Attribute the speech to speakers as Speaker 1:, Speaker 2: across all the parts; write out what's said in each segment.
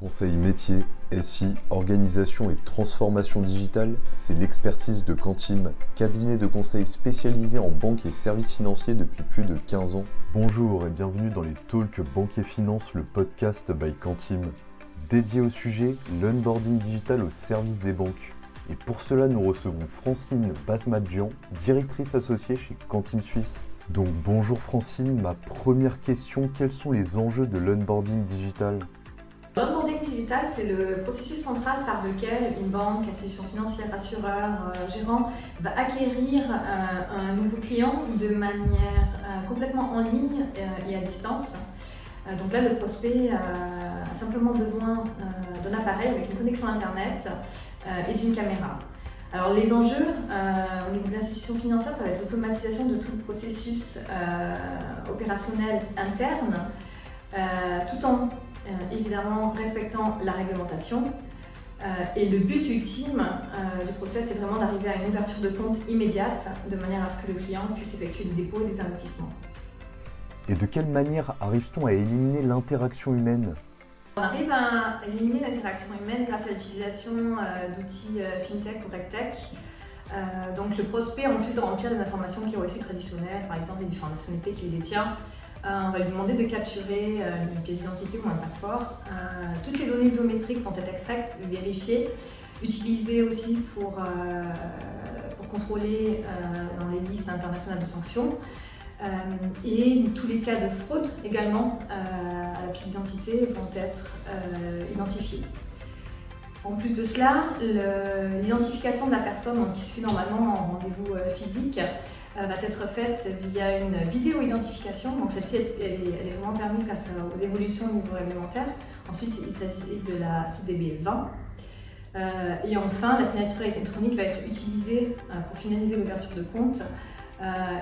Speaker 1: Conseil métier, SI, organisation et transformation digitale, c'est l'expertise de Quantim, cabinet de conseil spécialisé en banque et services financiers depuis plus de 15 ans. Bonjour et bienvenue dans les Talks Banque et Finance, le podcast by Quantim, dédié au sujet l'onboarding digital au service des banques. Et pour cela, nous recevons Francine Basmadjian, directrice associée chez Quantim Suisse. Donc bonjour Francine, ma première question, quels sont les enjeux de l'onboarding digital?
Speaker 2: L'onboarding digital, c'est le processus central par lequel une banque, institution financière, assureur, euh, gérant va acquérir euh, un nouveau client de manière euh, complètement en ligne et à distance. donc là, le prospect a simplement besoin d'un appareil avec une connexion Internet et d'une caméra. Alors les enjeux au niveau de l'institution financière, ça va être l'automatisation de tout le processus opérationnel interne, tout en évidemment respectant la réglementation. Euh, et le but ultime euh, du process, c'est vraiment d'arriver à une ouverture de compte immédiate, de manière à ce que le client puisse effectuer des dépôts et des investissements.
Speaker 1: Et de quelle manière arrive-t-on à éliminer l'interaction humaine?
Speaker 2: On arrive à éliminer l'interaction humaine grâce à l'utilisation d'outils FinTech ou RegTech. donc le prospect, en plus de remplir des informations qui KYC traditionnelles, par exemple les différentes nationalités qu'il détient, euh, on va lui demander de capturer euh, une pièce d'identité ou un passeport. Euh, toutes les données biométriques vont être extraites, vérifiées, utilisées aussi pour, contrôler dans les listes internationales de sanctions. et tous les cas de fraude également à la pièce d'identité vont être identifiés. En plus de cela, l'identification de la personne qui se fait normalement en rendez-vous physique va être faite via une vidéo identification. Donc celle-ci, elle, est vraiment permise grâce aux évolutions au niveau réglementaire. Ensuite, il s'agit de la CDB 20. Euh, et enfin, la signature électronique va être utilisée euh, pour finaliser l'ouverture de compte.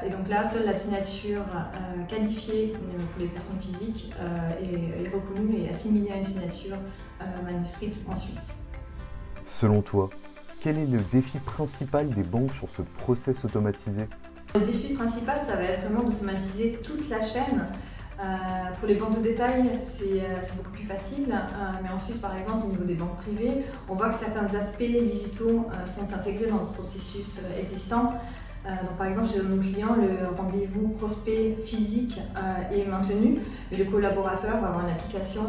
Speaker 2: et donc là, seule la signature qualifiée pour les personnes physiques est, est, reconnue et assimilée à une signature manuscrite en Suisse.
Speaker 1: Selon toi, quel est le défi principal des banques sur ce process automatisé?
Speaker 2: Le défi principal, ça va être vraiment d'automatiser toute la chaîne. Euh, pour les banques de détail, c'est euh, beaucoup plus facile, euh, mais ensuite, par exemple, au niveau des banques privées, on voit que certains aspects digitaux sont intégrés dans le processus existant. Donc, par exemple, chez nos clients, le rendez-vous prospect physique est maintenu, mais le collaborateur va avoir une application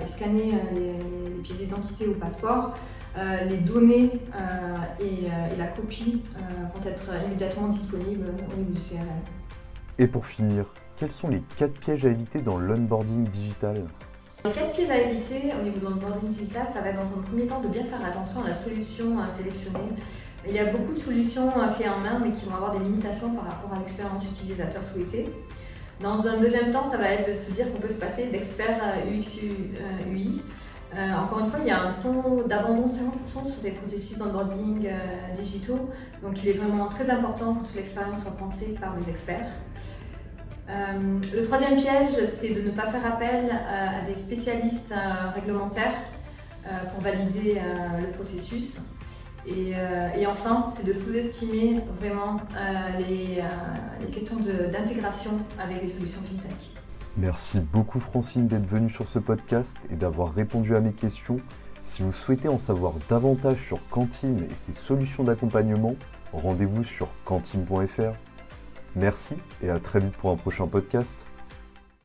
Speaker 2: et scanner les, les pièces d'identité ou passeport euh, les données euh, et, euh, et, la copie vont être immédiatement disponibles au niveau du CRM.
Speaker 1: Et pour finir, quels sont les quatre pièges à éviter dans l'onboarding digital?
Speaker 2: Les quatre pièges à éviter au niveau de l'onboarding digital, ça va être dans un premier temps de bien faire attention à la solution sélectionnée. Il y a beaucoup de solutions clés en main, mais qui vont avoir des limitations par rapport à l'expérience utilisateur souhaitée. Dans un deuxième temps, ça va être de se dire qu'on peut se passer d'experts UX UI. Euh, encore une fois, il y a un taux d'abandon de 50% sur des processus d'onboarding euh, digitaux. Donc, il est vraiment très important que toute l'expérience soit pensée par des experts. Euh, le troisième piège, c'est de ne pas faire appel à des spécialistes réglementaires pour valider le processus. Et, enfin, c'est de sous-estimer vraiment les, les, questions d'intégration avec les solutions FinTech.
Speaker 1: Merci beaucoup Francine d'être venue sur ce podcast et d'avoir répondu à mes questions. Si vous souhaitez en savoir davantage sur Quantim et ses solutions d'accompagnement, rendez-vous sur quantim.fr. Merci et à très vite pour un prochain podcast.